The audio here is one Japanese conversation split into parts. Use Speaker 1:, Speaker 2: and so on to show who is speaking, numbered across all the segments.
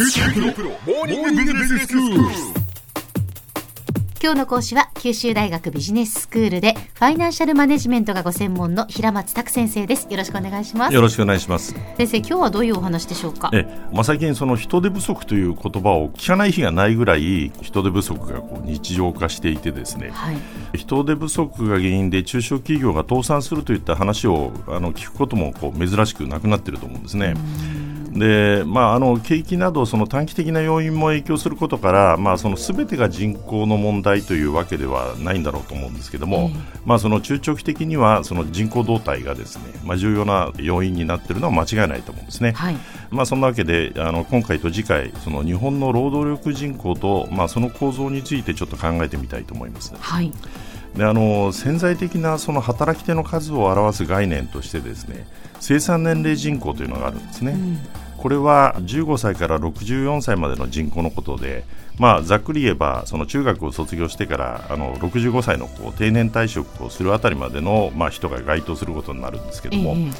Speaker 1: 今日の講師は九州大学ビジネススクールでファイナンシャルマネジメントがご専門の平松卓先生です。よろしくお願いします。
Speaker 2: よろしくお願いします。
Speaker 1: 先生今日はどういうお話でしょうか？
Speaker 2: え、まあ、最近その人手不足という言葉を聞かない日がないぐらい人手不足がこう日常化していてですね、
Speaker 1: はい、
Speaker 2: 人手不足が原因で中小企業が倒産するといった話をあの聞くこともこう珍しくなくなっていると思うんですね。でまあ、あの景気などその短期的な要因も影響することから、まあ、その全てが人口の問題というわけではないんだろうと思うんですけども、まあ、その中長期的にはその人口動態がですね、まあ、重要な要因になっているのは間違いないと思うんですね。
Speaker 1: はい、
Speaker 2: まあ、そんなわけであの今回と次回その日本の労働力人口と、まあ、その構造についてちょっと考えてみたいと思います。
Speaker 1: はい
Speaker 2: であの潜在的なその働き手の数を表す概念としてですね生産年齢人口というのがあるんですね。うんこれは15歳から64歳までの人口のことで、まあ、ざっくり言えばその中学を卒業してからあの65歳のこう定年退職をするあたりまでの、まあ、人が該当することになるんですけども、え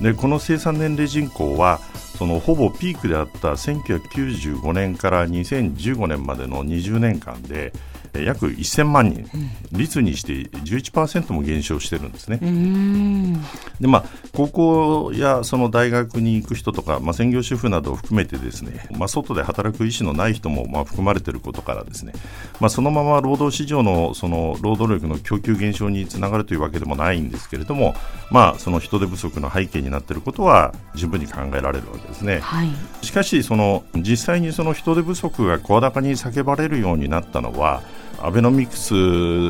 Speaker 2: でこの生産年齢人口はそのほぼピークであった1995年から2015年までの20年間で約1000万人、率にして11%も減少してるんですね。でまあ、高校やその大学に行く人とか、まあ、専業主婦などを含めてですね、まあ、外で働く意思のない人もまあ含まれていることからですね、まあ、そのまま労働市場のその労働力の供給減少につながるというわけでもないんですけれども、まあ、その人手不足の背景になっていることは十分に考えられるわけですね。
Speaker 1: はい、
Speaker 2: しかしその実際にその人手不足が声高に叫ばれるようになったのはアベノミクス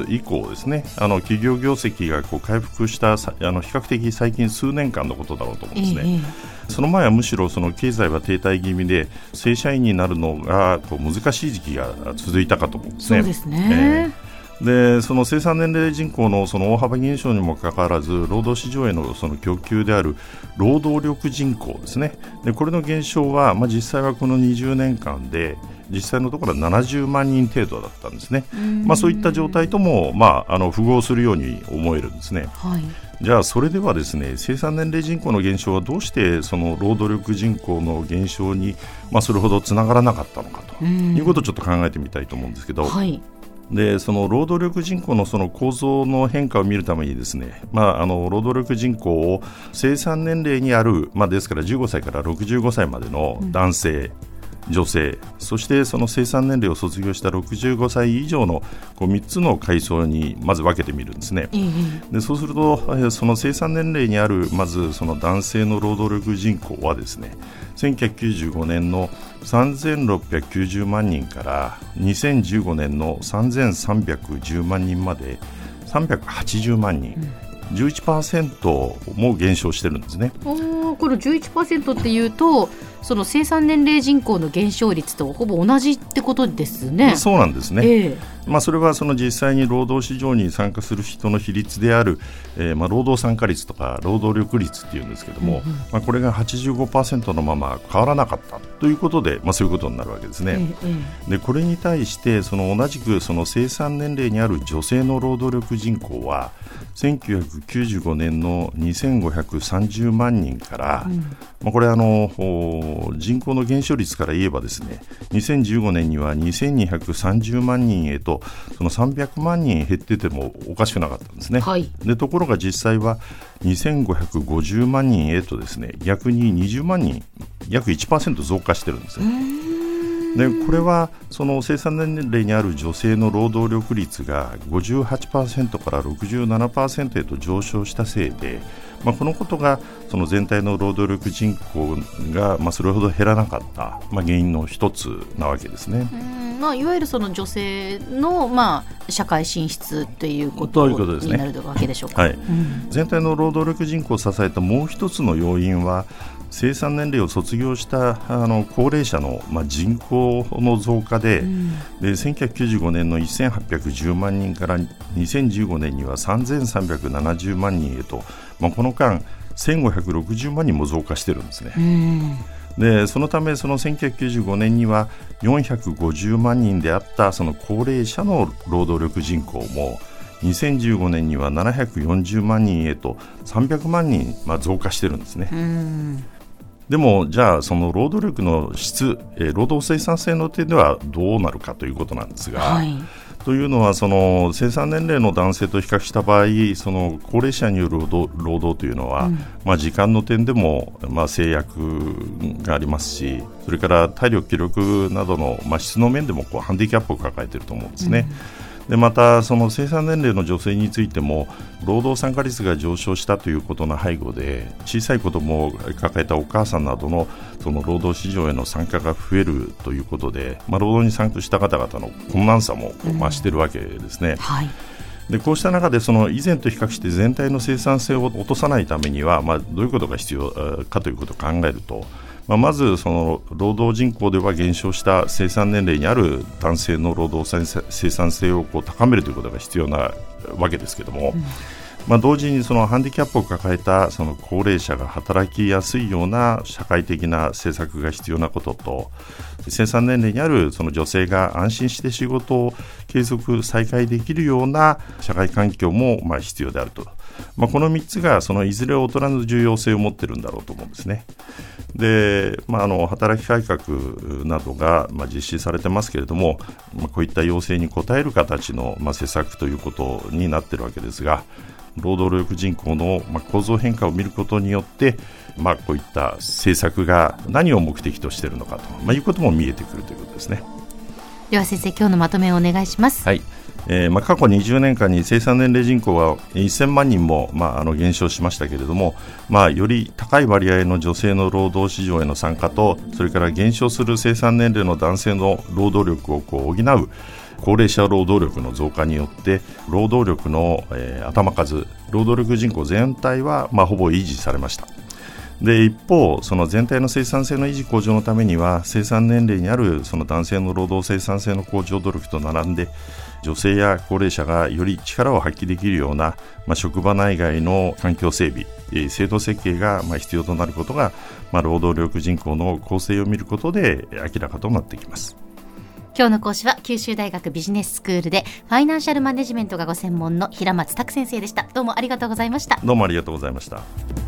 Speaker 2: 以降ですねあの企業業績がこう回復したあの比較的最近数年間のことだろうと思うんですね。ええ、その前はむしろその経済は停滞気味で正社員になるのがこう難しい時期が続いたかと思うんですね。
Speaker 1: そうですね、
Speaker 2: えーでその生産年齢人口のその大幅減少にもかかわらず労働市場へのその供給である労働力人口ですね。でこれの減少は、まあ、実際はこの20年間で実際のところは70万人程度だったんですね、まあ、そういった状態とも、まあ、あの符合するように思えるんですね。
Speaker 1: はい。
Speaker 2: じゃあそれではですね生産年齢人口の減少はどうしてその労働力人口の減少に、まあ、それほどつながらなかったのかということをちょっと考えてみたいと思うんですけど、
Speaker 1: はい、
Speaker 2: でその労働力人口のその構造の変化を見るためにですね、まあ、あの労働力人口を生産年齢にある、まあ、ですから15歳から65歳までの男性、女性そしてその生産年齢を卒業した65歳以上のこう3つの階層にまず分けてみるんですね、でそうするとその生産年齢にあるまずその男性の労働力人口はですね1995年の3690万人から2015年の3310万人まで380万人、うん、11%も減少してるんですね。
Speaker 1: この11%っていうとその生産年齢人口の減少率とほぼ同じってことですね。
Speaker 2: そうなんですね。
Speaker 1: えー、
Speaker 2: まあ、それはその実際に労働市場に参加する人の比率である、えー、まあ労働参加率とか労働力率っていうんですけども、うん。うん、まあ、これが85%のまま変わらなかったということで、まあ、そういうことになるわけですね。
Speaker 1: えー、
Speaker 2: でこれに対してその同じくその生産年齢にある女性の労働力人口は1995年の2530万人から、うん、まあ、これあの人口の減少率から言えばですね2015年には2230万人へとその300万人減っててもおかしくなかったんですね。
Speaker 1: はい、
Speaker 2: でところが実際は2550万人へとですね逆に20万人約1%増加してるんですね。でこれはその生産年齢にある女性の労働力率が58%から67%へと上昇したせいで、まあ、このことがその全体の労働力人口がまあそれほど減らなかった、まあ、原因の一つなわけですね。
Speaker 1: まあ、いわゆるその女性の、まあ、社会進出ということになるわけでしょうか、
Speaker 2: はい、うん、全体の労働力人口を支えたもう一つの要因は生産年齢を卒業したあの高齢者の、まあ、人口の増加でうん、で1995年の1810万人から2015年には3370万人へと、まあ、この間1560万人も増加してるんですね。でそのためその1995年には450万人であったその高齢者の労働力人口も2015年には740万人へと300万人、まあ、増加してるんですね。でもじゃあその労働力の質、えー、労働生産性の点ではどうなるかということなんですが、はい。というのはその生産年齢の男性と比較した場合その高齢者による労働というのは、うん、まあ、時間の点でも、まあ、制約がありますしそれから体力、気力などの、まあ、質の面でもこうハンディキャップを抱えていると思うんですね。うんでまた、その生産年齢の女性についても労働参加率が上昇したということの背後で小さい子どもを抱えたお母さんなどのその労働市場への参加が増えるということで、まあ、労働に参加した方々の困難さも増しているわけですね。うんはいでこうした中でその以前と比較して全体の生産性を落とさないためには、まあ、どういうことが必要かということを考えるとまあ、まずその労働人口では減少した生産年齢にある男性の労働生産性をこう高めるということが必要なわけですけれども、うん。まあ、同時にそのハンディキャップを抱えたその高齢者が働きやすいような社会的な政策が必要なことと生産年齢にあるその女性が安心して仕事を継続再開できるような社会環境もま必要であると、まあ、この3つがそのいずれ劣らぬ重要性を持っているんだろうと思うんですね。で、まあ、あの働き改革などが、ま、実施されてますけれども、ま、こういった要請に応える形の、ま、施策ということになっているわけですが労働力人口の、ま、構造変化を見ることによって、まあ、こういった政策が何を目的としているのかと、ま、いうことも見えてくるということですね。
Speaker 1: では先生今日のまとめをお願いします。
Speaker 2: はいえーまあ、過去20年間に生産年齢人口は1000万人も、まあ、あの減少しましたけれども、まあ、より高い割合の女性の労働市場への参加とそれから減少する生産年齢の男性の労働力をこう補う高齢者労働力の増加によって労働力の、えー、頭数労働力人口全体は、まあ、ほぼ維持されました。で一方、その全体の生産性の維持向上のためには生産年齢にあるその男性の労働生産性の向上努力と並んで女性や高齢者がより力を発揮できるような、まあ、職場内外の環境整備、え制度設計がまあ必要となることが、まあ、労働力人口の構成を見ることで明らかとなってきます。
Speaker 1: 今日の講師は九州大学ビジネススクールでファイナンシャルマネジメントがご専門の平松卓先生でした。どうもありがとうございました。
Speaker 2: どうもありがとうございました